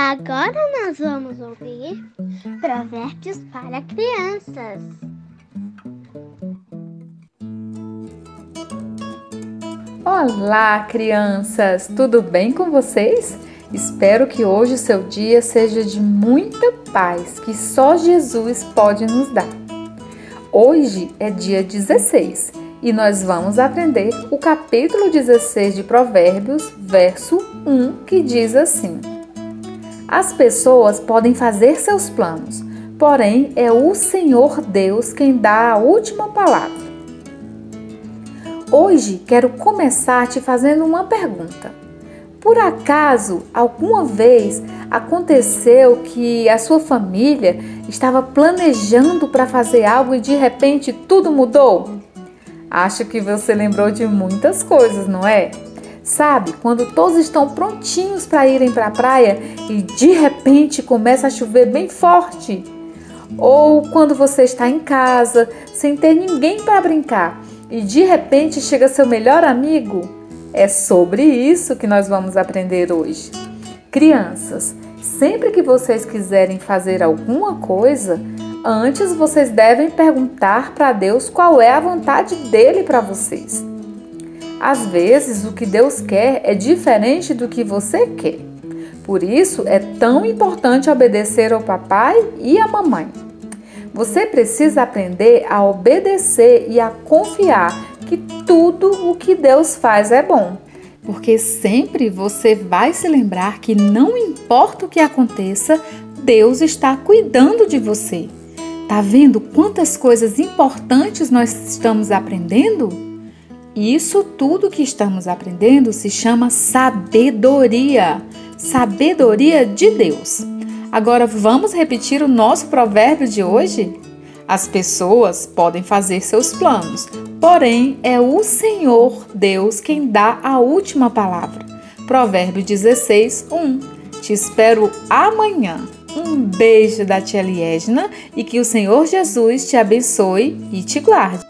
Agora nós vamos ouvir Provérbios para Crianças. Olá, crianças! Tudo bem com vocês? Espero que hoje o seu dia seja de muita paz que só Jesus pode nos dar. Hoje é dia 16 e nós vamos aprender o capítulo 16 de Provérbios, verso 1, que diz assim: As pessoas podem fazer seus planos, porém é o Senhor Deus quem dá a última palavra. Hoje quero começar te fazendo uma pergunta. Por acaso, alguma vez aconteceu que a sua família estava planejando para fazer algo e de repente tudo mudou? Acho que você lembrou de muitas coisas, não é? Sabe, quando todos estão prontinhos para irem para a praia e de repente começa a chover bem forte. Ou quando você está em casa sem ter ninguém para brincar e de repente chega seu melhor amigo. É sobre isso que nós vamos aprender hoje. Crianças, sempre que vocês quiserem fazer alguma coisa, Antes vocês devem perguntar para Deus qual é a vontade dele para vocês. Às vezes, o que Deus quer é diferente do que você quer. Por isso, é tão importante obedecer ao papai e à mamãe. Você precisa aprender a obedecer e a confiar que tudo o que Deus faz é bom. Porque sempre você vai se lembrar que não importa o que aconteça, Deus está cuidando de você. Tá vendo quantas coisas importantes nós estamos aprendendo? Isso tudo que estamos aprendendo se chama sabedoria. Sabedoria de Deus. Agora vamos repetir o nosso provérbio de hoje? As pessoas podem fazer seus planos, porém é o Senhor Deus quem dá a última palavra. Provérbio 16, 1. Te espero amanhã. Um beijo da tia Liesna e que o Senhor Jesus te abençoe e te guarde.